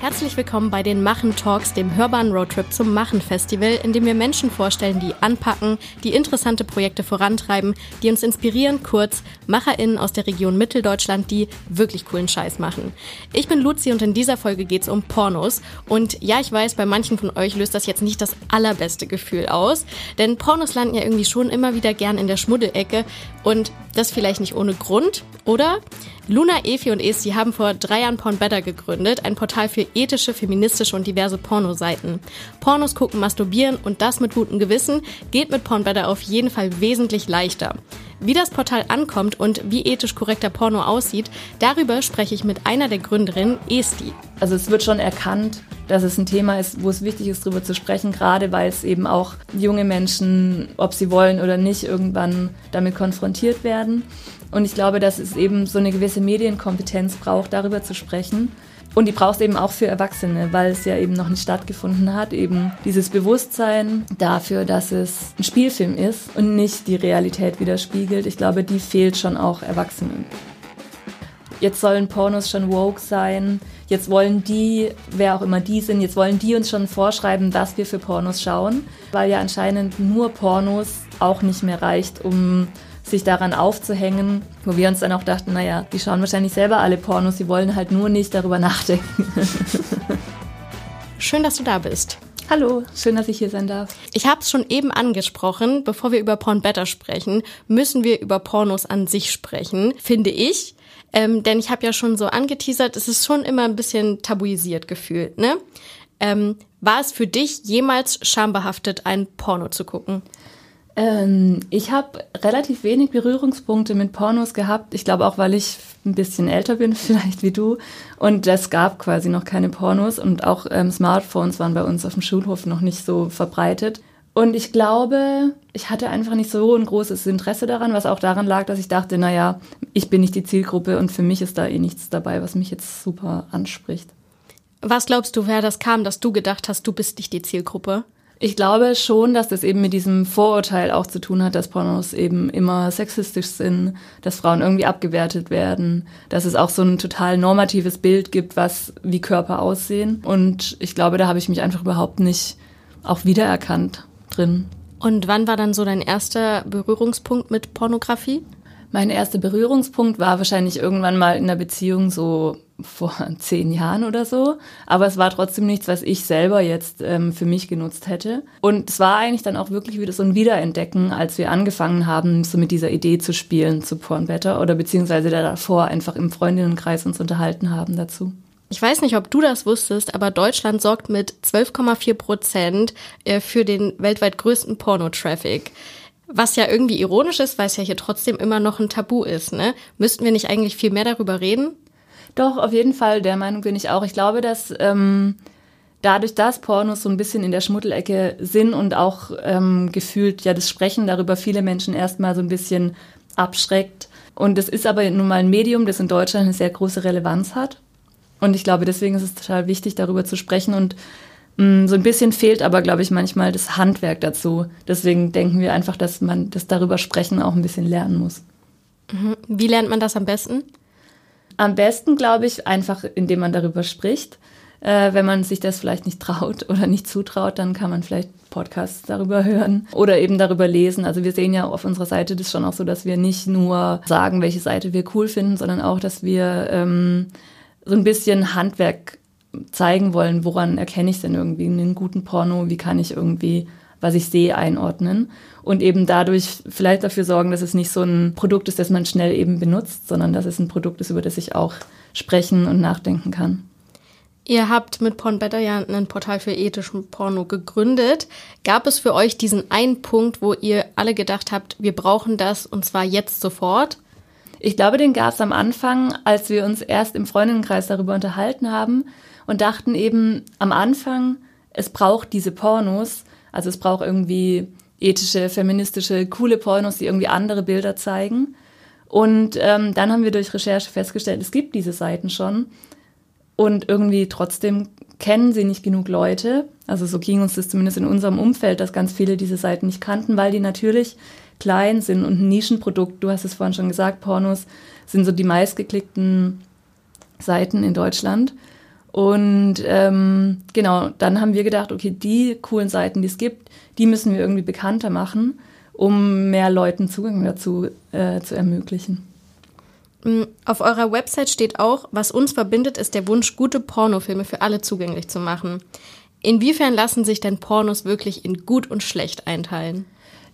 Herzlich willkommen bei den Machen Talks, dem hörbaren Roadtrip zum Machen Festival, in dem wir Menschen vorstellen, die anpacken, die interessante Projekte vorantreiben, die uns inspirieren, kurz MacherInnen aus der Region Mitteldeutschland, die wirklich coolen Scheiß machen. Ich bin Luzi und in dieser Folge geht es um Pornos. Und ja, ich weiß, bei manchen von euch löst das jetzt nicht das allerbeste Gefühl aus, denn Pornos landen ja irgendwie schon immer wieder gern in der Schmuddelecke und das vielleicht nicht ohne Grund, oder? Luna, Efi und Esti haben vor drei Jahren Porn Better gegründet, ein Portal für ethische, feministische und diverse Pornoseiten. Pornos gucken, masturbieren und das mit gutem Gewissen geht mit Porn Better auf jeden Fall wesentlich leichter. Wie das Portal ankommt und wie ethisch korrekter Porno aussieht, darüber spreche ich mit einer der Gründerinnen, Esti. Also es wird schon erkannt, dass es ein Thema ist, wo es wichtig ist, darüber zu sprechen, gerade weil es eben auch junge Menschen, ob sie wollen oder nicht, irgendwann damit konfrontiert werden. Und ich glaube, dass es eben so eine gewisse Medienkompetenz braucht, darüber zu sprechen. Und die braucht es eben auch für Erwachsene, weil es ja eben noch nicht stattgefunden hat. Eben dieses Bewusstsein dafür, dass es ein Spielfilm ist und nicht die Realität widerspiegelt. Ich glaube, die fehlt schon auch Erwachsenen. Jetzt sollen Pornos schon woke sein. Jetzt wollen die, wer auch immer die sind, jetzt wollen die uns schon vorschreiben, was wir für Pornos schauen. Weil ja anscheinend nur Pornos auch nicht mehr reicht, um sich daran aufzuhängen, wo wir uns dann auch dachten, naja, die schauen wahrscheinlich selber alle Pornos, die wollen halt nur nicht darüber nachdenken. Schön, dass du da bist. Hallo, schön, dass ich hier sein darf. Ich habe es schon eben angesprochen, bevor wir über Porn Better sprechen, müssen wir über Pornos an sich sprechen, finde ich. Ähm, denn ich habe ja schon so angeteasert, es ist schon immer ein bisschen tabuisiert gefühlt, ne? Ähm, war es für dich jemals schambehaftet, ein Porno zu gucken? Ähm, ich habe relativ wenig Berührungspunkte mit Pornos gehabt. Ich glaube auch, weil ich ein bisschen älter bin, vielleicht wie du. Und es gab quasi noch keine Pornos und auch ähm, Smartphones waren bei uns auf dem Schulhof noch nicht so verbreitet. Und ich glaube, ich hatte einfach nicht so ein großes Interesse daran, was auch daran lag, dass ich dachte, naja, ich bin nicht die Zielgruppe und für mich ist da eh nichts dabei, was mich jetzt super anspricht. Was glaubst du, wer das kam, dass du gedacht hast, du bist nicht die Zielgruppe? Ich glaube schon, dass das eben mit diesem Vorurteil auch zu tun hat, dass Pornos eben immer sexistisch sind, dass Frauen irgendwie abgewertet werden, dass es auch so ein total normatives Bild gibt, was wie Körper aussehen. Und ich glaube, da habe ich mich einfach überhaupt nicht auch wiedererkannt drin. Und wann war dann so dein erster Berührungspunkt mit Pornografie? Mein erster Berührungspunkt war wahrscheinlich irgendwann mal in einer Beziehung so vor zehn Jahren oder so. Aber es war trotzdem nichts, was ich selber jetzt ähm, für mich genutzt hätte. Und es war eigentlich dann auch wirklich wieder so ein Wiederentdecken, als wir angefangen haben, so mit dieser Idee zu spielen zu Porn Better oder beziehungsweise davor einfach im Freundinnenkreis uns unterhalten haben dazu. Ich weiß nicht, ob du das wusstest, aber Deutschland sorgt mit 12,4 Prozent äh, für den weltweit größten Pornotraffic. Was ja irgendwie ironisch ist, weil es ja hier trotzdem immer noch ein Tabu ist. Ne? Müssten wir nicht eigentlich viel mehr darüber reden? Doch, auf jeden Fall, der Meinung bin ich auch. Ich glaube, dass ähm, dadurch, dass Pornos so ein bisschen in der Schmuddelecke sind und auch ähm, gefühlt ja das Sprechen darüber viele Menschen erstmal so ein bisschen abschreckt. Und es ist aber nun mal ein Medium, das in Deutschland eine sehr große Relevanz hat. Und ich glaube, deswegen ist es total wichtig, darüber zu sprechen und so ein bisschen fehlt aber, glaube ich, manchmal das Handwerk dazu. Deswegen denken wir einfach, dass man das darüber sprechen auch ein bisschen lernen muss. Mhm. Wie lernt man das am besten? Am besten, glaube ich, einfach, indem man darüber spricht. Äh, wenn man sich das vielleicht nicht traut oder nicht zutraut, dann kann man vielleicht Podcasts darüber hören oder eben darüber lesen. Also wir sehen ja auf unserer Seite das schon auch so, dass wir nicht nur sagen, welche Seite wir cool finden, sondern auch, dass wir ähm, so ein bisschen Handwerk zeigen wollen, woran erkenne ich denn irgendwie einen guten Porno, wie kann ich irgendwie, was ich sehe, einordnen und eben dadurch vielleicht dafür sorgen, dass es nicht so ein Produkt ist, das man schnell eben benutzt, sondern dass es ein Produkt ist, über das ich auch sprechen und nachdenken kann. Ihr habt mit Porn Better ja ein Portal für ethischen Porno gegründet. Gab es für euch diesen einen Punkt, wo ihr alle gedacht habt, wir brauchen das und zwar jetzt sofort? Ich glaube, den gab es am Anfang, als wir uns erst im Freundinnenkreis darüber unterhalten haben und dachten eben am Anfang, es braucht diese Pornos, also es braucht irgendwie ethische, feministische, coole Pornos, die irgendwie andere Bilder zeigen. Und ähm, dann haben wir durch Recherche festgestellt, es gibt diese Seiten schon. Und irgendwie trotzdem kennen sie nicht genug Leute. Also so ging uns das zumindest in unserem Umfeld, dass ganz viele diese Seiten nicht kannten, weil die natürlich klein sind und ein Nischenprodukt. Du hast es vorhin schon gesagt, Pornos sind so die meistgeklickten Seiten in Deutschland. Und ähm, genau, dann haben wir gedacht, okay, die coolen Seiten, die es gibt, die müssen wir irgendwie bekannter machen, um mehr Leuten Zugang dazu äh, zu ermöglichen. Mm, auf eurer Website steht auch, was uns verbindet, ist der Wunsch, gute Pornofilme für alle zugänglich zu machen. Inwiefern lassen sich denn Pornos wirklich in gut und schlecht einteilen?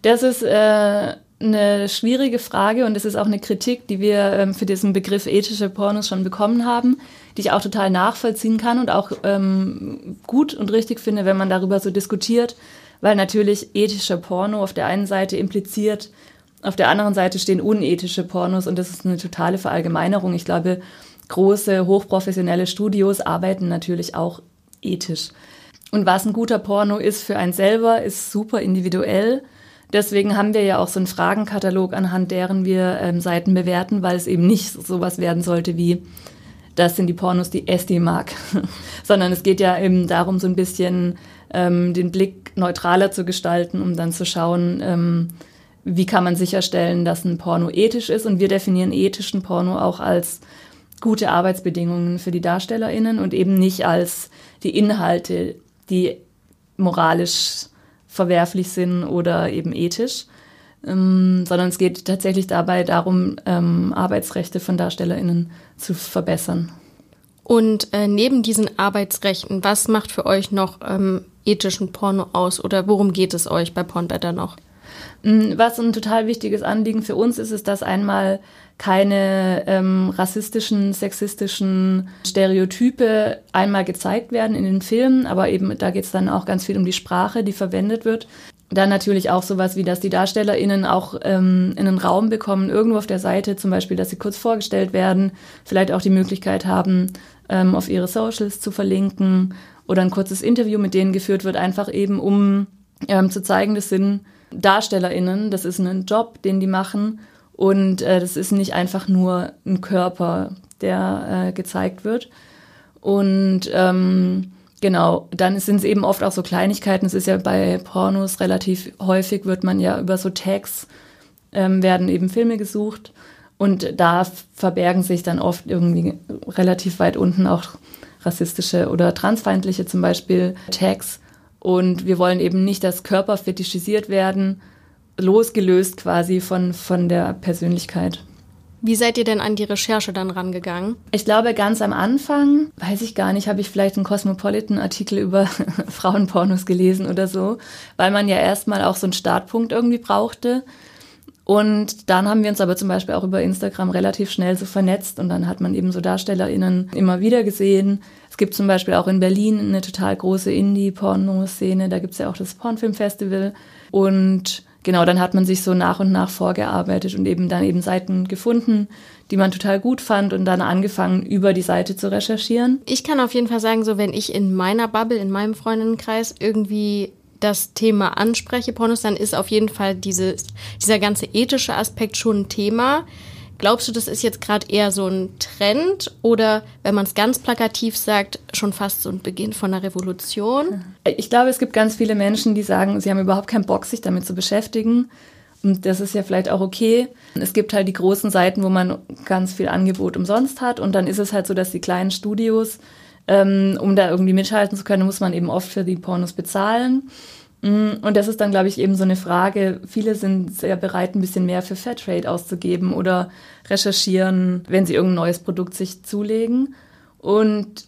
Das ist äh, eine schwierige Frage und es ist auch eine Kritik, die wir ähm, für diesen Begriff ethische Pornos schon bekommen haben, die ich auch total nachvollziehen kann und auch ähm, gut und richtig finde, wenn man darüber so diskutiert, weil natürlich ethischer Porno auf der einen Seite impliziert, auf der anderen Seite stehen unethische Pornos und das ist eine totale Verallgemeinerung. Ich glaube, große, hochprofessionelle Studios arbeiten natürlich auch ethisch. Und was ein guter Porno ist für einen selber, ist super individuell. Deswegen haben wir ja auch so einen Fragenkatalog, anhand deren wir ähm, Seiten bewerten, weil es eben nicht sowas werden sollte wie, das sind die Pornos, die Esti mag, sondern es geht ja eben darum, so ein bisschen ähm, den Blick neutraler zu gestalten, um dann zu schauen, ähm, wie kann man sicherstellen, dass ein Porno ethisch ist. Und wir definieren ethischen Porno auch als gute Arbeitsbedingungen für die DarstellerInnen und eben nicht als die Inhalte, die moralisch verwerflich sind oder eben ethisch, ähm, sondern es geht tatsächlich dabei darum, ähm, Arbeitsrechte von DarstellerInnen zu verbessern. Und äh, neben diesen Arbeitsrechten, was macht für euch noch ähm, ethischen Porno aus oder worum geht es euch bei Pornbetter noch? Mm, was ein total wichtiges Anliegen für uns ist, ist, dass einmal keine ähm, rassistischen, sexistischen Stereotype einmal gezeigt werden in den Filmen, aber eben da geht es dann auch ganz viel um die Sprache, die verwendet wird. Dann natürlich auch sowas wie, dass die DarstellerInnen auch ähm, einen Raum bekommen, irgendwo auf der Seite, zum Beispiel, dass sie kurz vorgestellt werden, vielleicht auch die Möglichkeit haben, ähm, auf ihre Socials zu verlinken oder ein kurzes Interview mit denen geführt wird, einfach eben um ähm, zu zeigen, das sind DarstellerInnen, das ist ein Job, den die machen und äh, das ist nicht einfach nur ein Körper, der äh, gezeigt wird. Und ähm, genau, dann sind es eben oft auch so Kleinigkeiten. Es ist ja bei Pornos relativ häufig, wird man ja über so Tags, ähm, werden eben Filme gesucht. Und da verbergen sich dann oft irgendwie relativ weit unten auch rassistische oder transfeindliche zum Beispiel Tags. Und wir wollen eben nicht, dass Körper fetischisiert werden, losgelöst quasi von, von der Persönlichkeit. Wie seid ihr denn an die Recherche dann rangegangen? Ich glaube, ganz am Anfang, weiß ich gar nicht, habe ich vielleicht einen Cosmopolitan-Artikel über Frauenpornos gelesen oder so, weil man ja erstmal auch so einen Startpunkt irgendwie brauchte. Und dann haben wir uns aber zum Beispiel auch über Instagram relativ schnell so vernetzt und dann hat man eben so DarstellerInnen immer wieder gesehen. Es gibt zum Beispiel auch in Berlin eine total große Indie-Porno-Szene, da gibt es ja auch das Pornfilm-Festival. Und genau, dann hat man sich so nach und nach vorgearbeitet und eben dann eben Seiten gefunden, die man total gut fand und dann angefangen, über die Seite zu recherchieren. Ich kann auf jeden Fall sagen, so wenn ich in meiner Bubble, in meinem Freundinnenkreis irgendwie das Thema anspreche, Pornos, dann ist auf jeden Fall dieses, dieser ganze ethische Aspekt schon ein Thema. Glaubst du, das ist jetzt gerade eher so ein Trend oder, wenn man es ganz plakativ sagt, schon fast so ein Beginn von einer Revolution? Ich glaube, es gibt ganz viele Menschen, die sagen, sie haben überhaupt keinen Bock, sich damit zu beschäftigen. Und das ist ja vielleicht auch okay. Es gibt halt die großen Seiten, wo man ganz viel Angebot umsonst hat. Und dann ist es halt so, dass die kleinen Studios ähm, um da irgendwie mithalten zu können, muss man eben oft für die Pornos bezahlen. Mm, und das ist dann, glaube ich, eben so eine Frage. Viele sind sehr bereit, ein bisschen mehr für Fairtrade auszugeben oder recherchieren, wenn sie irgendein neues Produkt sich zulegen. Und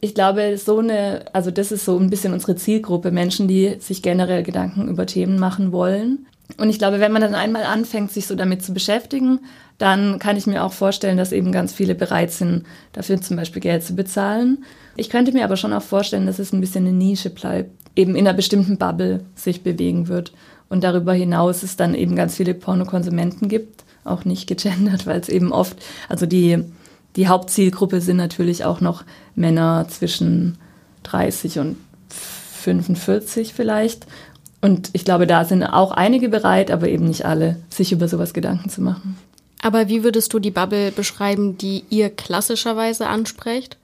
ich glaube, so eine, also das ist so ein bisschen unsere Zielgruppe, Menschen, die sich generell Gedanken über Themen machen wollen. Und ich glaube, wenn man dann einmal anfängt, sich so damit zu beschäftigen, dann kann ich mir auch vorstellen, dass eben ganz viele bereit sind, dafür zum Beispiel Geld zu bezahlen. Ich könnte mir aber schon auch vorstellen, dass es ein bisschen eine Nische bleibt, eben in einer bestimmten Bubble sich bewegen wird. Und darüber hinaus es dann eben ganz viele Pornokonsumenten gibt, auch nicht gegendert, weil es eben oft, also die, die Hauptzielgruppe sind natürlich auch noch Männer zwischen 30 und 45 vielleicht. Und ich glaube, da sind auch einige bereit, aber eben nicht alle, sich über sowas Gedanken zu machen. Aber wie würdest du die Bubble beschreiben, die ihr klassischerweise ansprecht?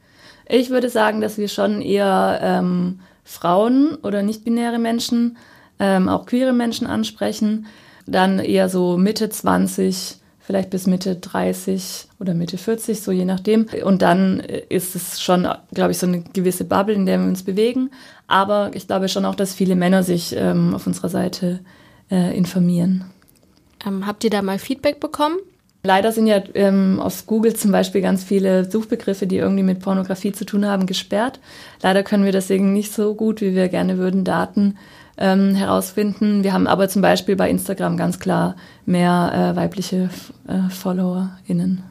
Ich würde sagen, dass wir schon eher ähm, Frauen oder nicht-binäre Menschen, ähm, auch queere Menschen ansprechen. Dann eher so Mitte 20, vielleicht bis Mitte 30 oder Mitte 40, so je nachdem. Und dann ist es schon, glaube ich, so eine gewisse Bubble, in der wir uns bewegen. Aber ich glaube schon auch, dass viele Männer sich ähm, auf unserer Seite äh, informieren. Ähm, habt ihr da mal Feedback bekommen? Leider sind ja ähm, auf Google zum Beispiel ganz viele Suchbegriffe, die irgendwie mit Pornografie zu tun haben, gesperrt. Leider können wir deswegen nicht so gut, wie wir gerne würden, Daten ähm, herausfinden. Wir haben aber zum Beispiel bei Instagram ganz klar mehr äh, weibliche äh, FollowerInnen.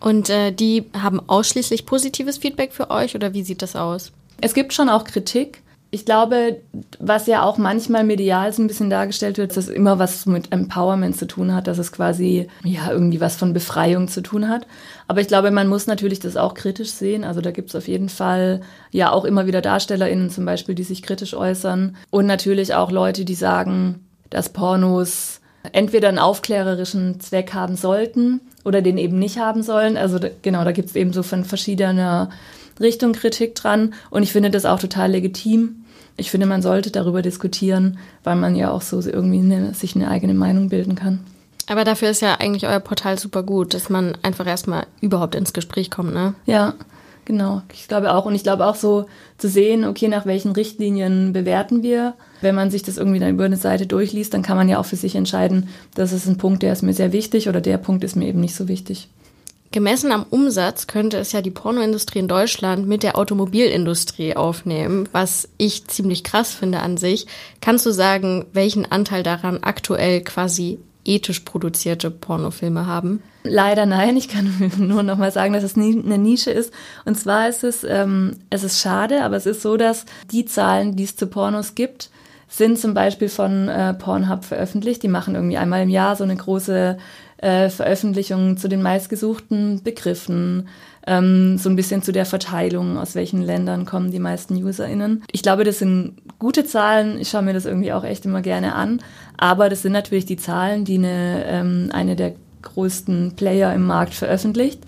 Und äh, die haben ausschließlich positives Feedback für euch oder wie sieht das aus? Es gibt schon auch Kritik ich glaube, was ja auch manchmal medial so ein bisschen dargestellt wird, dass es immer was mit Empowerment zu tun hat, dass es quasi ja irgendwie was von Befreiung zu tun hat. Aber ich glaube, man muss natürlich das auch kritisch sehen. Also da gibt es auf jeden Fall ja auch immer wieder DarstellerInnen zum Beispiel, die sich kritisch äußern. Und natürlich auch Leute, die sagen, dass Pornos entweder einen aufklärerischen Zweck haben sollten oder den eben nicht haben sollen. Also genau, da gibt es eben so von verschiedener Richtung Kritik dran. Und ich finde das auch total legitim ich finde, man sollte darüber diskutieren, weil man ja auch so irgendwie eine, sich eine eigene Meinung bilden kann. Aber dafür ist ja eigentlich euer Portal super gut, dass man einfach erstmal überhaupt ins Gespräch kommt, ne? Ja, genau. Ich glaube auch. Und ich glaube auch so zu sehen, okay, nach welchen Richtlinien bewerten wir. Wenn man sich das irgendwie dann über eine Seite durchliest, dann kann man ja auch für sich entscheiden, das ist ein Punkt, der ist mir sehr wichtig oder der Punkt ist mir eben nicht so wichtig. Gemessen am Umsatz könnte es ja die Pornoindustrie in Deutschland mit der Automobilindustrie aufnehmen, was ich ziemlich krass finde an sich. Kannst du sagen, welchen Anteil daran aktuell quasi ethisch produzierte Pornofilme haben? Leider nein. Ich kann nur noch mal sagen, dass es eine Nische ist. Und zwar ist es, ähm, es ist schade, aber es ist so, dass die Zahlen, die es zu Pornos gibt, sind zum Beispiel von äh, Pornhub veröffentlicht. Die machen irgendwie einmal im Jahr so eine große äh, Veröffentlichungen zu den meistgesuchten Begriffen, ähm, so ein bisschen zu der Verteilung, aus welchen Ländern kommen die meisten UserInnen. Ich glaube, das sind gute Zahlen. Ich schaue mir das irgendwie auch echt immer gerne an. Aber das sind natürlich die Zahlen, die eine, ähm, eine der größten Player im Markt veröffentlicht.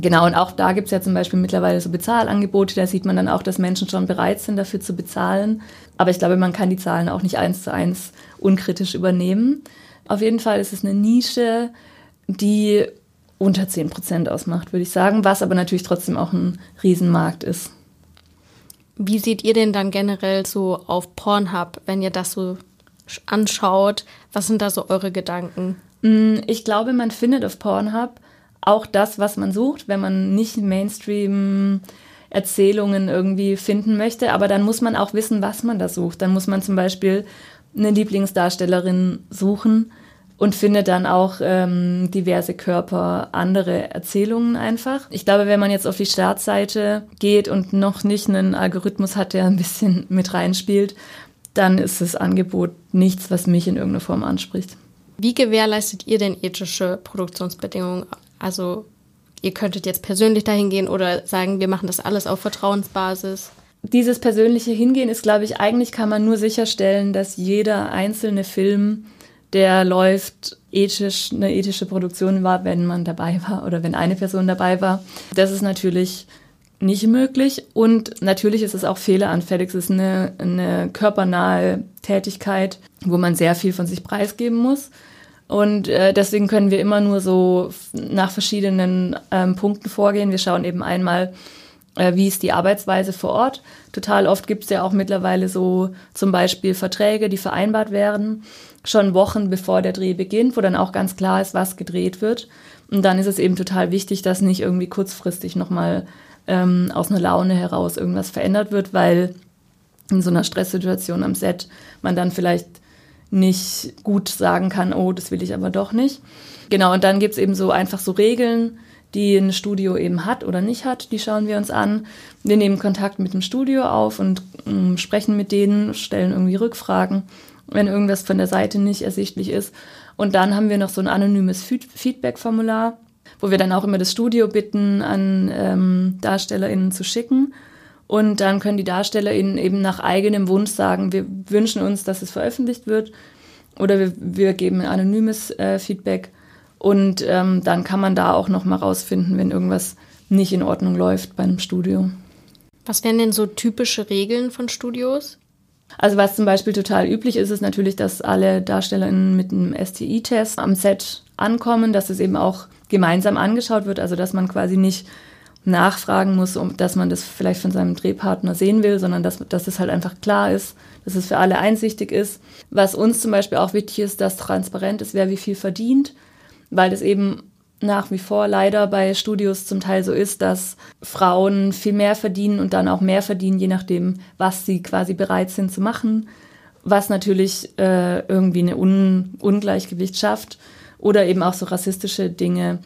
Genau, und auch da gibt es ja zum Beispiel mittlerweile so Bezahlangebote, da sieht man dann auch, dass Menschen schon bereit sind, dafür zu bezahlen. Aber ich glaube, man kann die Zahlen auch nicht eins zu eins unkritisch übernehmen. Auf jeden Fall ist es eine Nische, die unter 10 Prozent ausmacht, würde ich sagen, was aber natürlich trotzdem auch ein Riesenmarkt ist. Wie seht ihr denn dann generell so auf Pornhub, wenn ihr das so anschaut? Was sind da so eure Gedanken? Mm, ich glaube, man findet auf Pornhub auch das, was man sucht, wenn man nicht Mainstream Erzählungen irgendwie finden möchte. Aber dann muss man auch wissen, was man da sucht. Dann muss man zum Beispiel eine Lieblingsdarstellerin suchen und findet dann auch ähm, diverse Körper andere Erzählungen einfach. Ich glaube, wenn man jetzt auf die Startseite geht und noch nicht einen Algorithmus hat, der ein bisschen mit reinspielt, dann ist das Angebot nichts, was mich in irgendeiner Form anspricht. Wie gewährleistet ihr denn ethische Produktionsbedingungen? Also ihr könntet jetzt persönlich dahin gehen oder sagen, wir machen das alles auf Vertrauensbasis dieses persönliche Hingehen ist, glaube ich, eigentlich kann man nur sicherstellen, dass jeder einzelne Film, der läuft, ethisch, eine ethische Produktion war, wenn man dabei war oder wenn eine Person dabei war. Das ist natürlich nicht möglich und natürlich ist es auch fehleranfällig. Es ist eine, eine körpernahe Tätigkeit, wo man sehr viel von sich preisgeben muss. Und äh, deswegen können wir immer nur so nach verschiedenen ähm, Punkten vorgehen. Wir schauen eben einmal, wie ist die Arbeitsweise vor Ort. Total oft gibt es ja auch mittlerweile so zum Beispiel Verträge, die vereinbart werden, schon Wochen bevor der Dreh beginnt, wo dann auch ganz klar ist, was gedreht wird. Und dann ist es eben total wichtig, dass nicht irgendwie kurzfristig nochmal ähm, aus einer Laune heraus irgendwas verändert wird, weil in so einer Stresssituation am Set man dann vielleicht nicht gut sagen kann, oh, das will ich aber doch nicht. Genau, und dann gibt es eben so einfach so Regeln, die ein Studio eben hat oder nicht hat, die schauen wir uns an. Wir nehmen Kontakt mit dem Studio auf und äh, sprechen mit denen, stellen irgendwie Rückfragen, wenn irgendwas von der Seite nicht ersichtlich ist. Und dann haben wir noch so ein anonymes Feedback-Formular, wo wir dann auch immer das Studio bitten, an ähm, DarstellerInnen zu schicken. Und dann können die DarstellerInnen eben nach eigenem Wunsch sagen, wir wünschen uns, dass es veröffentlicht wird. Oder wir, wir geben ein anonymes äh, Feedback und ähm, dann kann man da auch noch mal rausfinden, wenn irgendwas nicht in Ordnung läuft bei einem Studio. Was wären denn so typische Regeln von Studios? Also was zum Beispiel total üblich ist, ist natürlich, dass alle DarstellerInnen mit einem STI-Test am Set ankommen, dass es eben auch gemeinsam angeschaut wird, also dass man quasi nicht nachfragen muss, um, dass man das vielleicht von seinem Drehpartner sehen will, sondern dass, dass es halt einfach klar ist, dass es für alle einsichtig ist. Was uns zum Beispiel auch wichtig ist, dass transparent ist, wer wie viel verdient, weil das eben nach wie vor leider bei Studios zum Teil so ist, dass Frauen viel mehr verdienen und dann auch mehr verdienen, je nachdem, was sie quasi bereit sind zu machen, was natürlich äh, irgendwie eine Un Ungleichgewicht schafft oder eben auch so rassistische Dinge,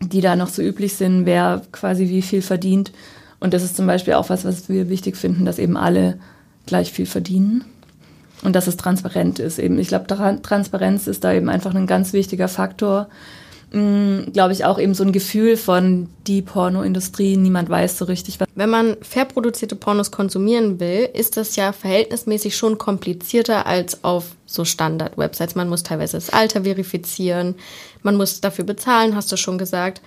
die da noch so üblich sind, wer quasi wie viel verdient. Und das ist zum Beispiel auch was, was wir wichtig finden, dass eben alle gleich viel verdienen und dass es transparent ist. Eben, ich glaube, Transparenz ist da eben einfach ein ganz wichtiger Faktor, Mm, glaube ich, auch eben so ein Gefühl von die Pornoindustrie, niemand weiß so richtig was. Wenn man fair produzierte Pornos konsumieren will, ist das ja verhältnismäßig schon komplizierter als auf so Standard-Websites. Man muss teilweise das Alter verifizieren, man muss dafür bezahlen, hast du schon gesagt.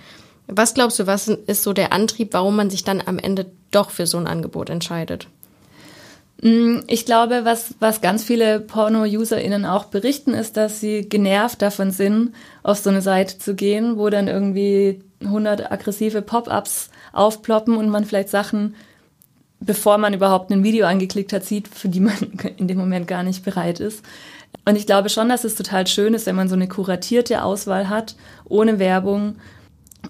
Was glaubst du, was ist so der Antrieb, warum man sich dann am Ende doch für so ein Angebot entscheidet? Mm, ich glaube, was, was ganz viele Porno-UserInnen auch berichten, ist, dass sie genervt davon sind, auf so eine Seite zu gehen, wo dann irgendwie 100 aggressive Pop-ups aufploppen und man vielleicht Sachen, bevor man überhaupt ein Video angeklickt hat, sieht, für die man in dem Moment gar nicht bereit ist. Und ich glaube schon, dass es total schön ist, wenn man so eine kuratierte Auswahl hat, ohne Werbung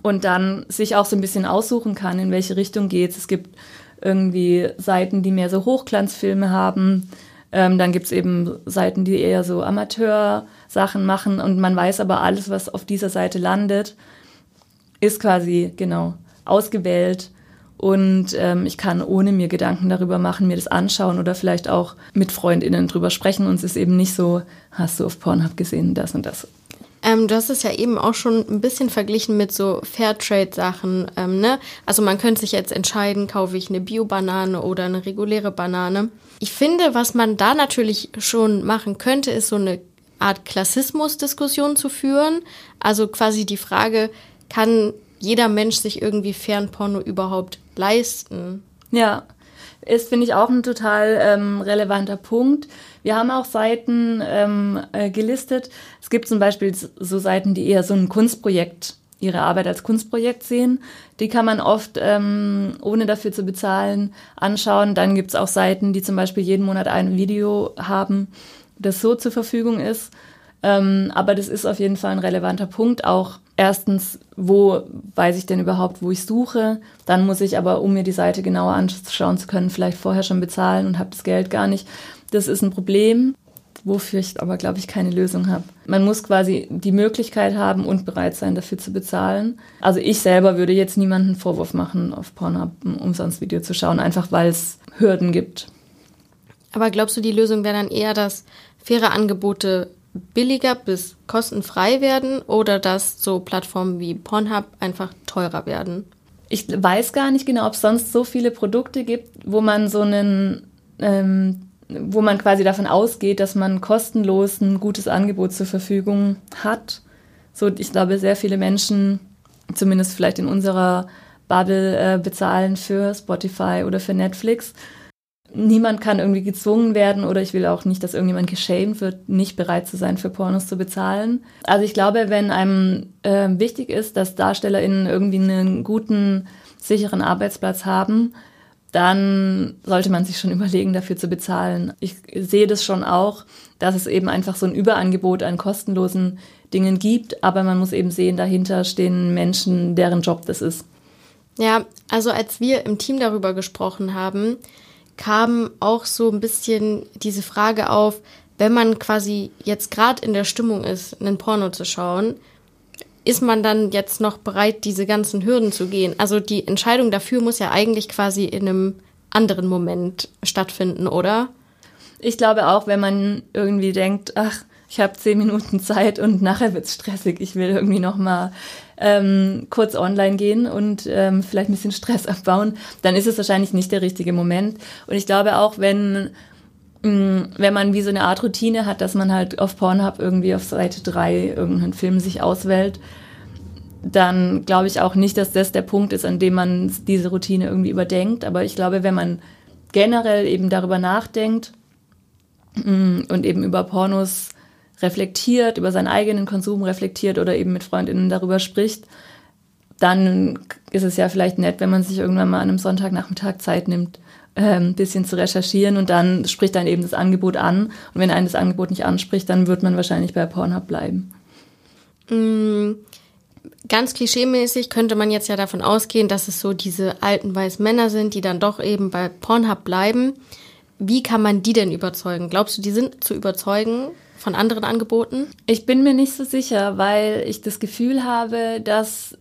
und dann sich auch so ein bisschen aussuchen kann, in welche Richtung geht's. Es gibt irgendwie Seiten, die mehr so Hochglanzfilme haben. Ähm, dann gibt's eben Seiten, die eher so Amateur-Sachen machen und man weiß aber, alles, was auf dieser Seite landet, ist quasi genau ausgewählt und ähm, ich kann ohne mir Gedanken darüber machen, mir das anschauen oder vielleicht auch mit FreundInnen drüber sprechen und es ist eben nicht so, hast du auf Pornhub gesehen, das und das. Ähm, du hast es ja eben auch schon ein bisschen verglichen mit so Fairtrade-Sachen. Ähm, ne? Also man könnte sich jetzt entscheiden, kaufe ich eine Bio-Banane oder eine reguläre Banane. Ich finde, was man da natürlich schon machen könnte, ist so eine Art Klassismus-Diskussion zu führen. Also quasi die Frage, kann jeder Mensch sich irgendwie fairen Porno überhaupt leisten? Ja, ist, finde ich, auch ein total ähm, relevanter Punkt. Wir haben auch Seiten ähm, äh, gelistet. Es gibt zum Beispiel so Seiten, die eher so ein Kunstprojekt, ihre Arbeit als Kunstprojekt sehen. Die kann man oft, ähm, ohne dafür zu bezahlen, anschauen. Dann gibt es auch Seiten, die zum Beispiel jeden Monat ein Video haben, das so zur Verfügung ist. Ähm, aber das ist auf jeden Fall ein relevanter Punkt. Auch erstens, wo weiß ich denn überhaupt, wo ich suche? Dann muss ich aber, um mir die Seite genauer anschauen zu können, vielleicht vorher schon bezahlen und habe das Geld gar nicht. Das ist ein Problem, wofür ich aber, glaube ich, keine Lösung habe. Man muss quasi die Möglichkeit haben und bereit sein, dafür zu bezahlen. Also ich selber würde jetzt niemanden Vorwurf machen, auf Pornhub ein Umsonstvideo zu schauen, einfach weil es Hürden gibt. Aber glaubst du, die Lösung wäre dann eher, dass faire Angebote billiger bis kostenfrei werden oder dass so Plattformen wie Pornhub einfach teurer werden? Ich weiß gar nicht genau, ob es sonst so viele Produkte gibt, wo man so einen, ähm, wo man quasi davon ausgeht, dass man kostenlos ein gutes Angebot zur Verfügung hat. So, ich glaube, sehr viele Menschen, zumindest vielleicht in unserer Bubble, äh, bezahlen für Spotify oder für Netflix niemand kann irgendwie gezwungen werden oder ich will auch nicht, dass irgendjemand geschämt wird, nicht bereit zu sein, für Pornos zu bezahlen. Also ich glaube, wenn einem äh, wichtig ist, dass DarstellerInnen irgendwie einen guten, sicheren Arbeitsplatz haben, dann sollte man sich schon überlegen, dafür zu bezahlen. Ich sehe das schon auch, dass es eben einfach so ein Überangebot an kostenlosen Dingen gibt, aber man muss eben sehen, dahinter stehen Menschen, deren Job das ist. Ja, also als wir im Team darüber gesprochen haben, kam auch so ein bisschen diese Frage auf, wenn man quasi jetzt gerade in der Stimmung ist, einen Porno zu schauen, ist man dann jetzt noch bereit, diese ganzen Hürden zu gehen? Also die Entscheidung dafür muss ja eigentlich quasi in einem anderen Moment stattfinden, oder? Ich glaube auch, wenn man irgendwie denkt, ach, ich habe zehn Minuten Zeit und nachher wird's stressig, ich will irgendwie noch mal ähm, kurz online gehen und ähm, vielleicht ein bisschen Stress abbauen, dann ist es wahrscheinlich nicht der richtige Moment. Und ich glaube auch, wenn mm, wenn man wie so eine Art Routine hat, dass man halt auf Pornhub irgendwie auf Seite 3 irgendeinen Film sich auswählt, dann glaube ich auch nicht, dass das der Punkt ist, an dem man diese Routine irgendwie überdenkt. Aber ich glaube, wenn man generell eben darüber nachdenkt, mm, und eben über Pornos reflektiert, über seinen eigenen Konsum reflektiert oder eben mit Freundinnen darüber spricht, dann ist es ja vielleicht nett, wenn man sich irgendwann mal an einem Sonntagnachmittag Zeit nimmt, ein bisschen zu recherchieren und dann spricht dann eben das Angebot an. Und wenn einen das Angebot nicht anspricht, dann wird man wahrscheinlich bei Pornhub bleiben. Mm, ganz klischeemäßig könnte man jetzt ja davon ausgehen, dass es so diese alten weißen Männer sind, die dann doch eben bei Pornhub bleiben. Wie kann man die denn überzeugen? Glaubst du, die sind zu überzeugen von anderen Angeboten? Ich bin mir nicht so sicher, weil ich das Gefühl habe, dass,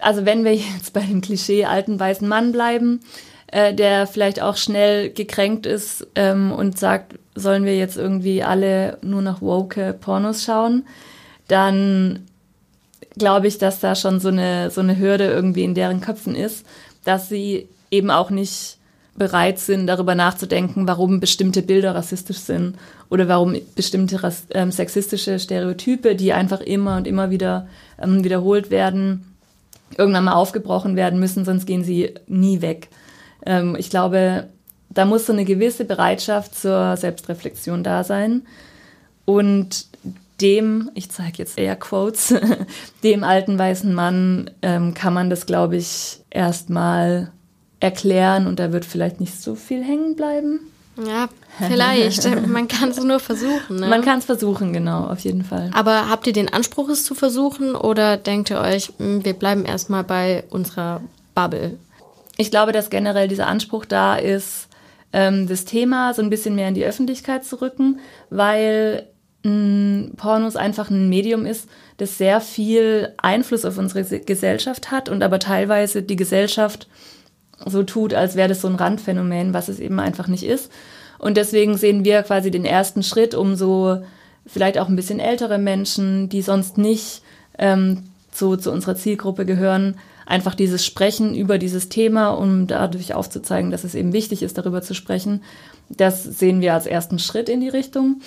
also wenn wir jetzt bei dem Klischee alten weißen Mann bleiben, äh, der vielleicht auch schnell gekränkt ist ähm, und sagt, sollen wir jetzt irgendwie alle nur noch woke Pornos schauen, dann glaube ich, dass da schon so eine, so eine Hürde irgendwie in deren Köpfen ist, dass sie eben auch nicht bereit sind, darüber nachzudenken, warum bestimmte Bilder rassistisch sind oder warum bestimmte ähm, sexistische Stereotype, die einfach immer und immer wieder ähm, wiederholt werden, irgendwann mal aufgebrochen werden müssen, sonst gehen sie nie weg. Ähm, ich glaube, da muss so eine gewisse Bereitschaft zur Selbstreflexion da sein. Und dem, ich zeige jetzt eher Quotes, dem alten weißen Mann ähm, kann man das, glaube ich, erstmal erklären und da wird vielleicht nicht so viel hängen bleiben. Ja, vielleicht. Man kann es nur versuchen. Ne? Man kann es versuchen, genau, auf jeden Fall. Aber habt ihr den Anspruch, es zu versuchen oder denkt ihr euch, hm, wir bleiben erstmal bei unserer Bubble? Ich glaube, dass generell dieser Anspruch da ist, ähm, das Thema so ein bisschen mehr in die Öffentlichkeit zu rücken, weil Pornos einfach ein Medium ist, das sehr viel Einfluss auf unsere Gesellschaft hat und aber teilweise die Gesellschaft so tut, als wäre das so ein Randphänomen, was es eben einfach nicht ist. Und deswegen sehen wir quasi den ersten Schritt, um so vielleicht auch ein bisschen ältere Menschen, die sonst nicht ähm, zu, zu unserer Zielgruppe gehören, einfach dieses Sprechen über dieses Thema, um dadurch aufzuzeigen, dass es eben wichtig ist, darüber zu sprechen. Das sehen wir als ersten Schritt in die Richtung.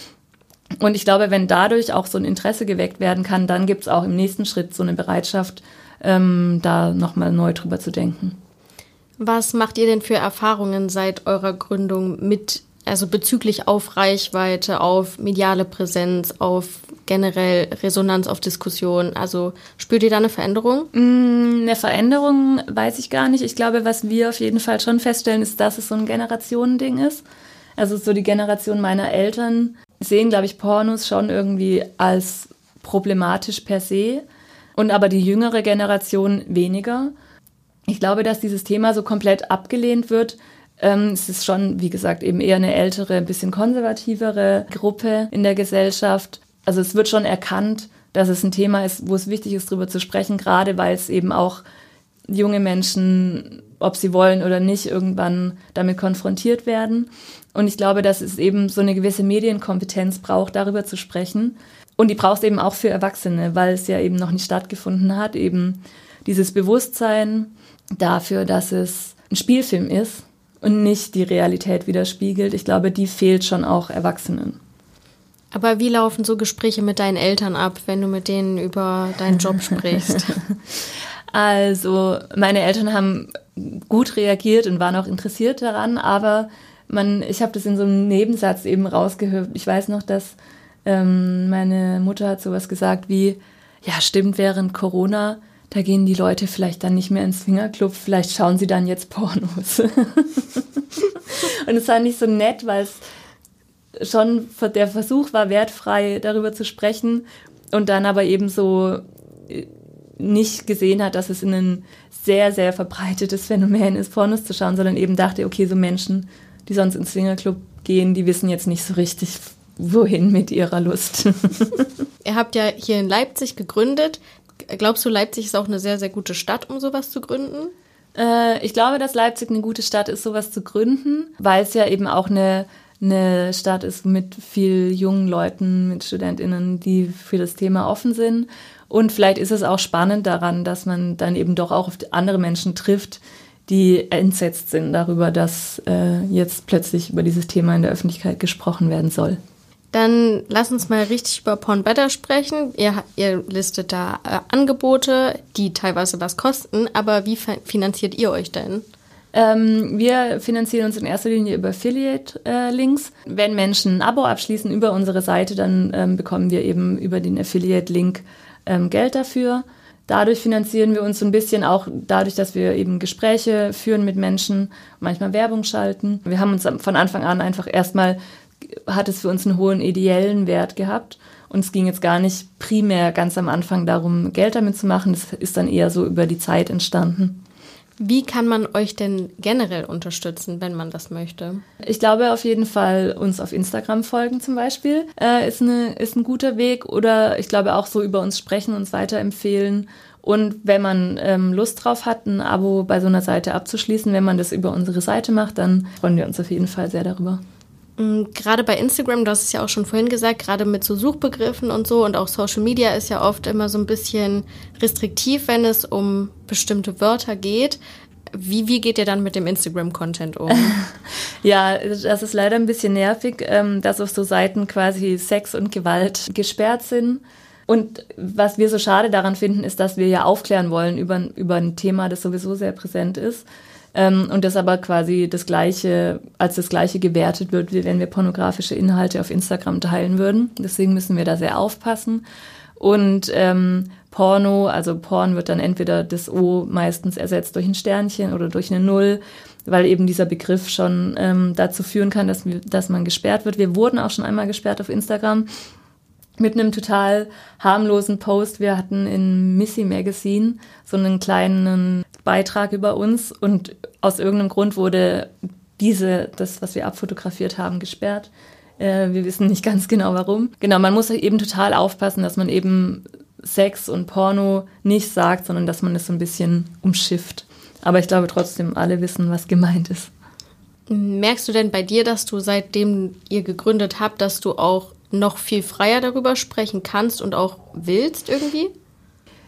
Und ich glaube, wenn dadurch auch so ein Interesse geweckt werden kann, dann gibt es auch im nächsten Schritt so eine Bereitschaft, ähm, da nochmal neu drüber zu denken. Was macht ihr denn für Erfahrungen seit eurer Gründung mit, also bezüglich auf Reichweite, auf mediale Präsenz, auf generell Resonanz auf Diskussionen? Also spürt ihr da eine Veränderung? Mm, eine Veränderung weiß ich gar nicht. Ich glaube, was wir auf jeden Fall schon feststellen, ist, dass es so ein Generationending ist. Also so die Generation meiner Eltern sehen, glaube ich, Pornos schon irgendwie als problematisch per se und aber die jüngere Generation weniger. Ich glaube, dass dieses Thema so komplett abgelehnt wird. Ähm, es ist schon, wie gesagt, eben eher eine ältere, ein bisschen konservativere Gruppe in der Gesellschaft. Also es wird schon erkannt, dass es ein Thema ist, wo es wichtig ist, darüber zu sprechen, gerade weil es eben auch junge Menschen, ob sie wollen oder nicht, irgendwann damit konfrontiert werden. Und ich glaube, dass es eben so eine gewisse Medienkompetenz braucht, darüber zu sprechen. Und die braucht es eben auch für Erwachsene, weil es ja eben noch nicht stattgefunden hat, eben dieses Bewusstsein dafür, dass es ein Spielfilm ist und nicht die Realität widerspiegelt. Ich glaube, die fehlt schon auch Erwachsenen. Aber wie laufen so Gespräche mit deinen Eltern ab, wenn du mit denen über deinen Job sprichst? Also, meine Eltern haben gut reagiert und waren auch interessiert daran, aber man, ich habe das in so einem Nebensatz eben rausgehört. Ich weiß noch, dass ähm, meine Mutter hat sowas gesagt wie, ja, stimmt, während Corona da gehen die Leute vielleicht dann nicht mehr ins Fingerclub, vielleicht schauen sie dann jetzt Pornos. und es war nicht so nett, weil es schon der Versuch war, wertfrei darüber zu sprechen und dann aber eben so äh, nicht gesehen hat, dass es ein sehr, sehr verbreitetes Phänomen ist, Pornos zu schauen, sondern eben dachte, okay, so Menschen, die sonst ins Swingerclub gehen, die wissen jetzt nicht so richtig, wohin mit ihrer Lust. Ihr habt ja hier in Leipzig gegründet. Glaubst du, Leipzig ist auch eine sehr, sehr gute Stadt, um sowas zu gründen? Äh, ich glaube, dass Leipzig eine gute Stadt ist, sowas zu gründen, weil es ja eben auch eine, eine Stadt ist mit viel jungen Leuten, mit StudentInnen, die für das Thema offen sind. Und vielleicht ist es auch spannend daran, dass man dann eben doch auch auf andere Menschen trifft, die entsetzt sind darüber, dass äh, jetzt plötzlich über dieses Thema in der Öffentlichkeit gesprochen werden soll. Dann lass uns mal richtig über Porn Better sprechen. Ihr, ihr listet da äh, Angebote, die teilweise was kosten, aber wie finanziert ihr euch denn? Ähm, wir finanzieren uns in erster Linie über Affiliate-Links. Äh, Wenn Menschen ein Abo abschließen über unsere Seite, dann ähm, bekommen wir eben über den Affiliate-Link ähm, Geld dafür. Dadurch finanzieren wir uns so ein bisschen auch dadurch, dass wir eben Gespräche führen mit Menschen, manchmal Werbung schalten. Wir haben uns von Anfang an einfach erstmal, hat es für uns einen hohen ideellen Wert gehabt. Und es ging jetzt gar nicht primär ganz am Anfang darum, Geld damit zu machen. Das ist dann eher so über die Zeit entstanden. Wie kann man euch denn generell unterstützen, wenn man das möchte? Ich glaube auf jeden Fall uns auf Instagram folgen zum Beispiel äh, ist, eine, ist ein guter Weg oder ich glaube auch so über uns sprechen, uns weiterempfehlen. Und wenn man ähm, Lust drauf hat, ein Abo bei so einer Seite abzuschließen, wenn man das über unsere Seite macht, dann freuen wir uns auf jeden Fall sehr darüber. Mm, gerade bei Instagram, du hast es ja auch schon vorhin gesagt, gerade mit so Suchbegriffen und so und auch Social Media ist ja oft immer so ein bisschen restriktiv, wenn es um bestimmte Wörter geht. Wie, wie geht ihr dann mit dem Instagram-Content um? ja, das ist leider ein bisschen nervig, ähm, dass auf so Seiten quasi Sex und Gewalt gesperrt sind. Und was wir so schade daran finden, ist, dass wir ja aufklären wollen über, über ein Thema, das sowieso sehr präsent ist. Ähm, und das aber quasi das Gleiche, als das Gleiche gewertet wird, wie wenn wir pornografische Inhalte auf Instagram teilen würden. Deswegen müssen wir da sehr aufpassen. Und ähm, Porno, also Porn wird dann entweder das O meistens ersetzt durch ein Sternchen oder durch eine Null, weil eben dieser Begriff schon ähm, dazu führen kann, dass, dass man gesperrt wird. Wir wurden auch schon einmal gesperrt auf Instagram mit einem total harmlosen Post. Wir hatten in Missy Magazine so einen kleinen Beitrag über uns und aus irgendeinem Grund wurde diese, das, was wir abfotografiert haben, gesperrt. Äh, wir wissen nicht ganz genau warum. Genau, man muss eben total aufpassen, dass man eben Sex und Porno nicht sagt, sondern dass man es so ein bisschen umschifft. Aber ich glaube trotzdem, alle wissen, was gemeint ist. Merkst du denn bei dir, dass du seitdem ihr gegründet habt, dass du auch noch viel freier darüber sprechen kannst und auch willst irgendwie?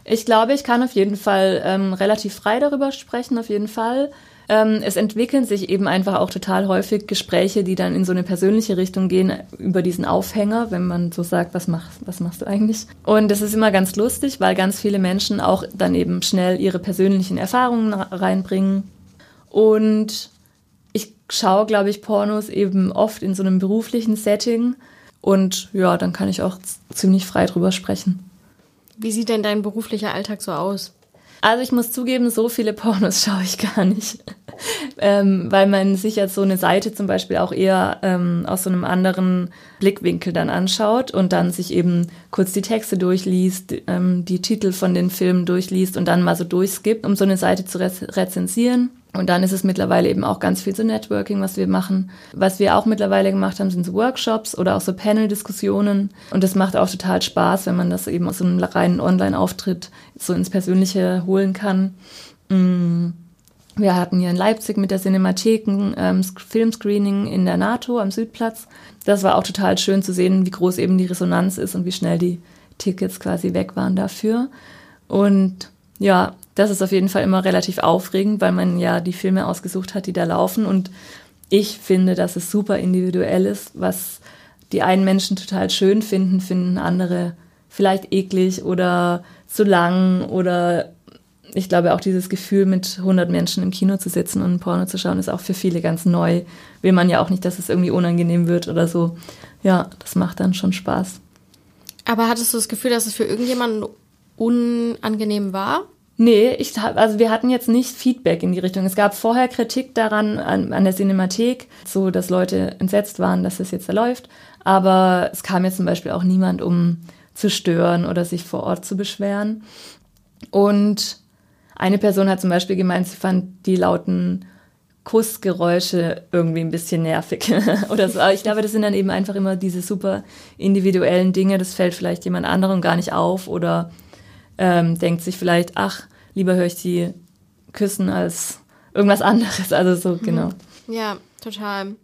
Ich glaube, ich kann auf jeden Fall ähm, relativ frei darüber sprechen, auf jeden Fall. Ähm, es entwickeln sich eben einfach auch total häufig Gespräche, die dann in so eine persönliche Richtung gehen, über diesen Aufhänger, wenn man so sagt, was machst, was machst du eigentlich? Und das ist immer ganz lustig, weil ganz viele Menschen auch dann eben schnell ihre persönlichen Erfahrungen reinbringen. Und ich schaue, glaube ich, Pornos eben oft in so einem beruflichen Setting. Und ja, dann kann ich auch ziemlich frei drüber sprechen. Wie sieht denn dein beruflicher Alltag so aus? Also ich muss zugeben, so viele Pornos schaue ich gar nicht. ähm, weil man sich jetzt so eine Seite zum Beispiel auch eher ähm, aus so einem anderen Blickwinkel dann anschaut und dann sich eben kurz die Texte durchliest, ähm, die Titel von den Filmen durchliest und dann mal so durchskippt, um so eine Seite zu rezensieren. Und dann ist es mittlerweile eben auch ganz viel so Networking, was wir machen. Was wir auch mittlerweile gemacht haben, sind so Workshops oder auch so Panel-Diskussionen. Und das macht auch total Spaß, wenn man das eben aus so einem reinen Online-Auftritt so ins Persönliche holen kann. Mm. Wir hatten hier in Leipzig mit der Cinemathek ein ähm, Filmscreening in der NATO am Südplatz. Das war auch total schön zu sehen, wie groß eben die Resonanz ist und wie schnell die Tickets quasi weg waren dafür. Und ja, das ist auf jeden Fall immer relativ aufregend, weil man ja die Filme ausgesucht hat, die da laufen. Und ich finde, dass es super individuell ist. Was die einen Menschen total schön finden, finden andere vielleicht eklig oder zu lang oder ich glaube auch dieses Gefühl, mit 100 Menschen im Kino zu sitzen und Porno zu schauen, ist auch für viele ganz neu. Will man ja auch nicht, dass es irgendwie unangenehm wird oder so. Ja, das macht dann schon Spaß. Aber hattest du das Gefühl, dass es für irgendjemanden unangenehm war? Nee, ich also wir hatten jetzt nicht Feedback in die Richtung. Es gab vorher Kritik daran an, an der Cinemathek, so dass Leute entsetzt waren, dass es jetzt da läuft. Aber es kam jetzt zum Beispiel auch niemand, um zu stören oder sich vor Ort zu beschweren. Und eine Person hat zum Beispiel gemeint, sie fand die lauten Kussgeräusche irgendwie ein bisschen nervig oder so. Aber ich glaube, das sind dann eben einfach immer diese super individuellen Dinge. Das fällt vielleicht jemand anderem gar nicht auf oder ähm, denkt sich vielleicht, ach, lieber höre ich die küssen als irgendwas anderes. Also so, mhm. genau. Ja, total.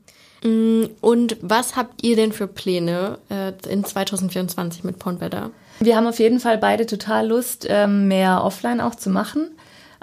Mm, und was habt ihr denn für Pläne äh, in 2024 mit Pornbetter? Wir haben auf jeden Fall beide total Lust, ähm, mehr offline auch zu machen.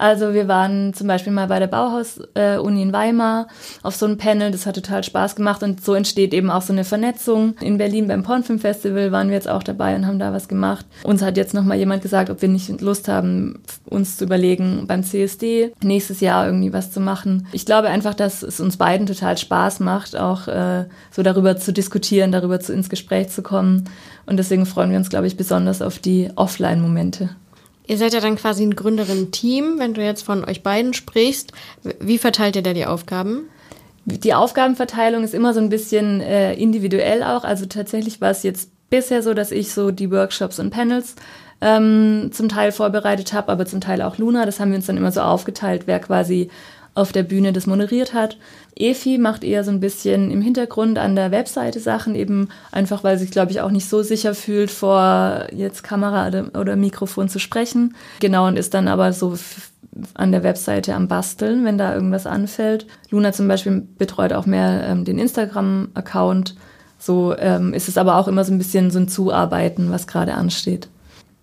Also wir waren zum Beispiel mal bei der Bauhaus-Uni in Weimar auf so einem Panel, das hat total Spaß gemacht und so entsteht eben auch so eine Vernetzung. In Berlin beim Pornfilm Festival waren wir jetzt auch dabei und haben da was gemacht. Uns hat jetzt nochmal jemand gesagt, ob wir nicht Lust haben, uns zu überlegen, beim CSD nächstes Jahr irgendwie was zu machen. Ich glaube einfach, dass es uns beiden total Spaß macht, auch äh, so darüber zu diskutieren, darüber zu, ins Gespräch zu kommen. Und deswegen freuen wir uns, glaube ich, besonders auf die Offline-Momente. Ihr seid ja dann quasi ein Gründerin-Team, wenn du jetzt von euch beiden sprichst. Wie verteilt ihr da die Aufgaben? Die Aufgabenverteilung ist immer so ein bisschen äh, individuell auch. Also tatsächlich war es jetzt bisher so, dass ich so die Workshops und Panels ähm, zum Teil vorbereitet habe, aber zum Teil auch Luna. Das haben wir uns dann immer so aufgeteilt, wer quasi auf der Bühne das moderiert hat. Efi macht eher so ein bisschen im Hintergrund an der Webseite Sachen, eben einfach, weil sie sich, glaube ich, auch nicht so sicher fühlt, vor jetzt Kamera oder, Mikrofon zu sprechen. Genau, und ist dann aber so an der Webseite am Basteln, wenn da irgendwas anfällt. Luna zum Beispiel betreut auch mehr ähm, den Instagram-Account. So ähm, ist es aber auch immer so ein bisschen so ein Zuarbeiten, was gerade ansteht.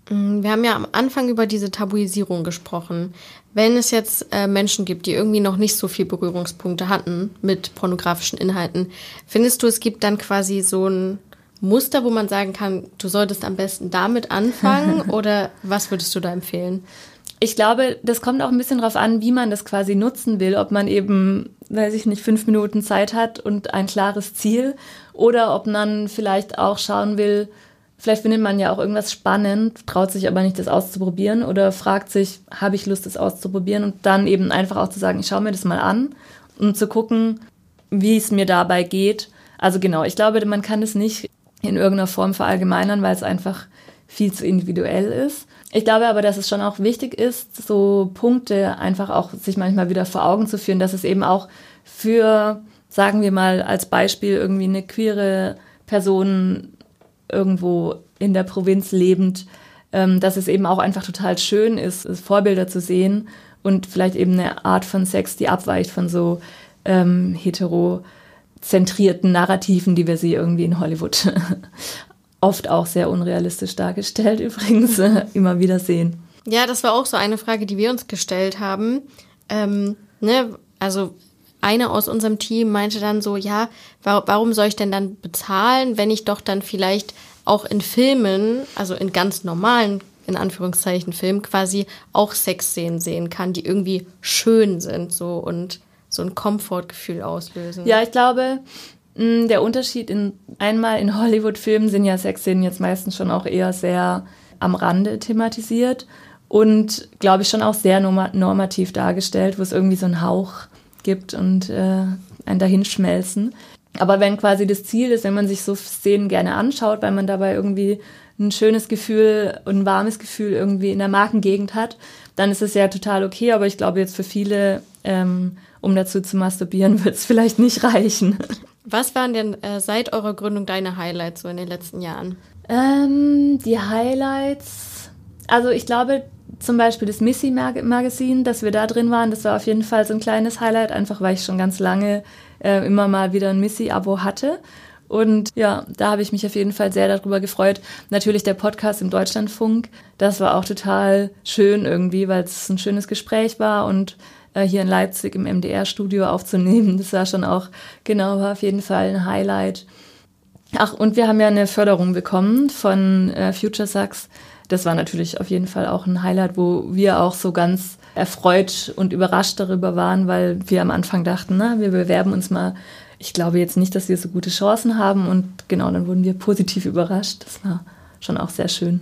Mm, wir haben ja am Anfang über diese Tabuisierung gesprochen. Wenn es jetzt äh, Menschen gibt, die irgendwie noch nicht so viel Berührungspunkte hatten mit pornografischen Inhalten, findest du, es gibt dann quasi so ein Muster, wo man sagen kann, du solltest am besten damit anfangen oder was würdest du da empfehlen? Ich glaube, das kommt auch ein bisschen darauf an, wie man das quasi nutzen will. Ob man eben, weiß ich nicht, fünf Minuten Zeit hat und ein klares Ziel oder ob man vielleicht auch schauen will, Vielleicht findet man ja auch irgendwas spannend, traut sich aber nicht, das auszuprobieren oder fragt sich, habe ich Lust, das auszuprobieren und dann eben einfach auch zu sagen, ich schaue mir das mal an um zu gucken, wie es mir dabei geht. Also genau, ich glaube, man kann es nicht in irgendeiner Form verallgemeinern, weil es einfach viel zu individuell ist. Ich glaube aber, dass es schon auch wichtig ist, so Punkte einfach auch sich manchmal wieder vor Augen zu führen, dass es eben auch für, sagen wir mal als Beispiel, irgendwie eine queere Person irgendwo in der Provinz lebend, ähm, dass es eben auch einfach total schön ist, Vorbilder zu sehen und vielleicht eben eine Art von Sex, die abweicht von so ähm, heterozentrierten Narrativen, die wir sie irgendwie in Hollywood oft auch sehr unrealistisch dargestellt übrigens immer wieder sehen. Ja, das war auch so eine Frage, die wir uns gestellt haben. Ähm, ne, also eine aus unserem Team meinte dann so, ja, warum soll ich denn dann bezahlen, wenn ich doch dann vielleicht auch in Filmen, also in ganz normalen, in Anführungszeichen Filmen, quasi auch Sexszenen sehen kann, die irgendwie schön sind so und so ein Komfortgefühl auslösen. Ja, ich glaube, mm, der Unterschied in einmal in Hollywood-Filmen sind ja Sexszenen jetzt meistens schon auch eher sehr am Rande thematisiert und glaube ich schon auch sehr normativ dargestellt, wo es irgendwie so einen Hauch gibt und äh, ein Dahinschmelzen. Aber wenn quasi das Ziel ist, wenn man sich so Szenen gerne anschaut, weil man dabei irgendwie ein schönes Gefühl und ein warmes Gefühl irgendwie in der Markengegend hat, dann ist es ja total okay. Aber ich glaube jetzt für viele, ähm, um dazu zu masturbieren, wird es vielleicht nicht reichen. Was waren denn äh, seit eurer Gründung deine Highlights so in den letzten Jahren? Ähm, die Highlights, also ich glaube, zum Beispiel das Missy Magazin, dass wir da drin waren, das war auf jeden Fall so ein kleines Highlight, einfach weil ich schon ganz lange äh, immer mal wieder ein Missy-Abo hatte. Und ja, da habe ich mich auf jeden Fall sehr darüber gefreut. Natürlich der Podcast im Deutschlandfunk, das war auch total schön irgendwie, weil es ein schönes Gespräch war und äh, hier in Leipzig im MDR-Studio aufzunehmen, das war schon auch, genau, war auf jeden Fall ein Highlight. Ach, und wir haben ja eine Förderung bekommen von äh, Future Sucks das war natürlich auf jeden Fall auch ein Highlight, wo wir auch so ganz erfreut und überrascht darüber waren, weil wir am Anfang dachten, na, wir bewerben uns mal. Ich glaube jetzt nicht, dass wir so gute Chancen haben und genau, dann wurden wir positiv überrascht. Das war schon auch sehr schön.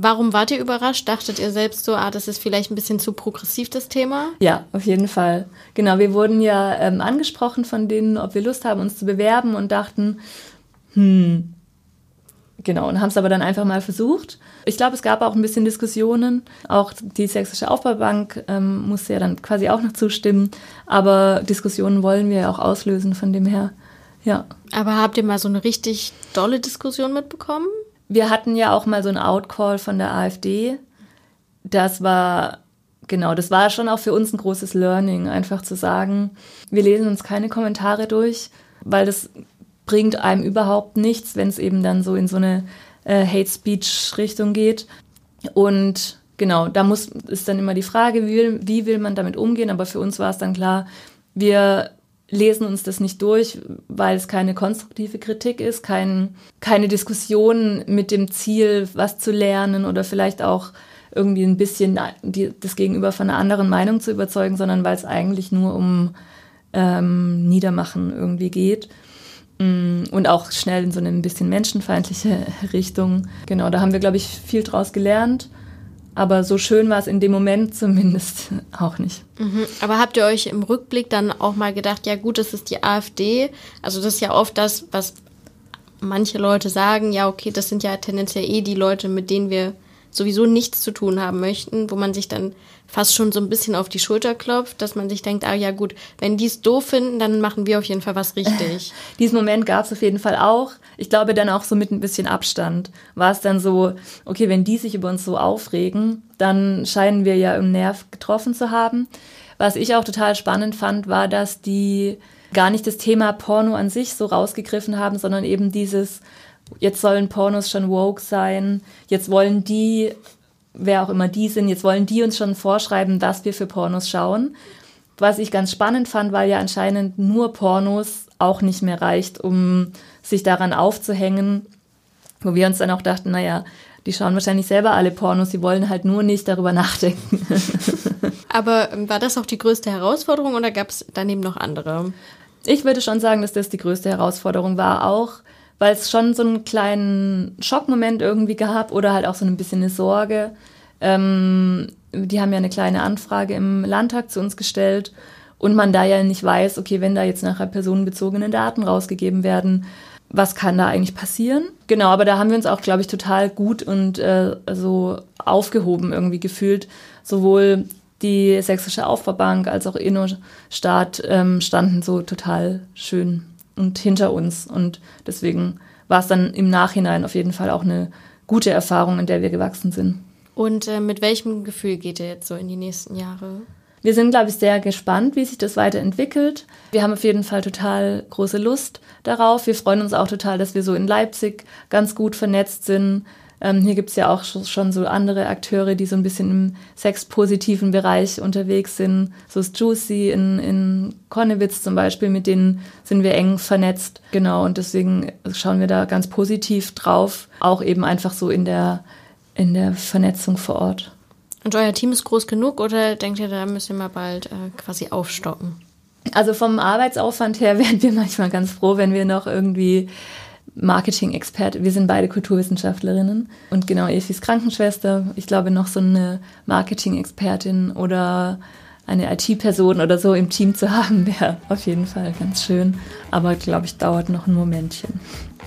Warum wart ihr überrascht? Dachtet ihr selbst so, ah, das ist vielleicht ein bisschen zu progressiv, das Thema? Ja, auf jeden Fall. Genau, wir wurden ja ähm, angesprochen von denen, ob wir Lust haben, uns zu bewerben und dachten, hm, Genau, und haben es aber dann einfach mal versucht. Ich glaube, es gab auch ein bisschen Diskussionen. Auch die Sächsische Aufbaubank ähm, musste ja dann quasi auch noch zustimmen. Aber Diskussionen wollen wir ja auch auslösen, von dem her, ja. Aber habt ihr mal so eine richtig dolle Diskussion mitbekommen? Wir hatten ja auch mal so einen Outcall von der AfD. Das war, genau, das war schon auch für uns ein großes Learning, einfach zu sagen, wir lesen uns keine Kommentare durch, weil das bringt einem überhaupt nichts, wenn es eben dann so in so eine äh, Hate Speech Richtung geht. Und genau, da muss, ist dann immer die Frage, wie will, wie will man damit umgehen, aber für uns war es dann klar, wir lesen uns das nicht durch, weil es keine konstruktive Kritik ist, kein, keine Diskussion mit dem Ziel, was zu lernen oder vielleicht auch irgendwie ein bisschen die, das Gegenüber von einer anderen Meinung zu überzeugen, sondern weil es eigentlich nur um ähm, Niedermachen irgendwie geht. Mm, und auch schnell in so eine ein bisschen menschenfeindliche Richtung. Genau, da haben wir, glaube ich, viel draus gelernt. Aber so schön war es in dem Moment zumindest auch nicht. Mhm. Aber habt ihr euch im Rückblick dann auch mal gedacht, ja gut, das ist die AfD. Also das ist ja oft das, was manche Leute sagen, ja okay, das sind ja tendenziell eh die Leute, mit denen wir sowieso nichts zu tun haben möchten, wo man sich dann fast schon so ein bisschen auf die Schulter klopft, dass man sich denkt, ah ja gut, wenn die es doof finden, dann machen wir auf jeden Fall was richtig. Diesen Moment gab es auf jeden Fall auch. Ich glaube dann auch so mit ein bisschen Abstand war es dann so, okay, wenn die sich über uns so aufregen, dann scheinen wir ja im Nerv getroffen zu haben. Was ich auch total spannend fand, war, dass die gar nicht das Thema Porno an sich so rausgegriffen haben, sondern eben dieses, jetzt sollen Pornos schon woke sein, jetzt wollen die wer auch immer die sind, jetzt wollen die uns schon vorschreiben, dass wir für Pornos schauen. Was ich ganz spannend fand, weil ja anscheinend nur Pornos auch nicht mehr reicht, um sich daran aufzuhängen, wo wir uns dann auch dachten, naja, die schauen wahrscheinlich selber alle Pornos, sie wollen halt nur nicht darüber nachdenken. Aber ähm, war das auch die größte Herausforderung oder gab es daneben noch andere? Ich würde schon sagen, dass das die größte Herausforderung war, auch weil es schon so einen kleinen Schockmoment irgendwie gab oder halt auch so ein bisschen eine Sorge. Ähm, die haben ja eine kleine Anfrage im Landtag zu uns gestellt und man da ja nicht weiß, okay, wenn da jetzt nachher personenbezogene Daten rausgegeben werden, was kann da eigentlich passieren? Genau, aber da haben wir uns auch, glaube ich, total gut und äh, so aufgehoben irgendwie gefühlt. Sowohl die Sächsische Aufbaubank als auch InnoStaat ähm, standen so total schön und hinter uns. Und deswegen war es dann im Nachhinein auf jeden Fall auch eine gute Erfahrung, in der wir gewachsen sind. Und äh, mit welchem Gefühl geht ihr jetzt so in die nächsten Jahre? Wir sind, glaube ich, sehr gespannt, wie sich das weiterentwickelt. Wir haben auf jeden Fall total große Lust darauf. Wir freuen uns auch total, dass wir so in Leipzig ganz gut vernetzt sind, ähm, hier gibt es ja auch schon so andere Akteure, die so ein bisschen im sexpositiven Bereich unterwegs sind. So ist Juicy in, in Konnewitz zum Beispiel, mit denen sind wir eng vernetzt. Genau, und deswegen schauen wir da ganz positiv drauf, auch eben einfach so in der, in der Vernetzung vor Ort. Und euer Team ist groß genug oder denkt ihr, da ihr mal bald äh, quasi aufstocken? Also vom Arbeitsaufwand her wären wir manchmal ganz froh, wenn wir noch irgendwie Marketing-Experte. Wir sind beide Kulturwissenschaftlerinnen. Und genau, Efi ist Krankenschwester. Ich glaube, noch so eine Marketing-Expertin oder eine IT-Person oder so im Team zu haben, wäre auf jeden Fall ganz schön. Aber glaube ich, dauert noch ein Momentchen.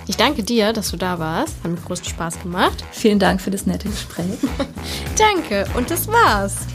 Ich danke dir, dass du da warst. Hat mir großen Spaß gemacht. Vielen Dank für das nette Gespräch. danke und das war's.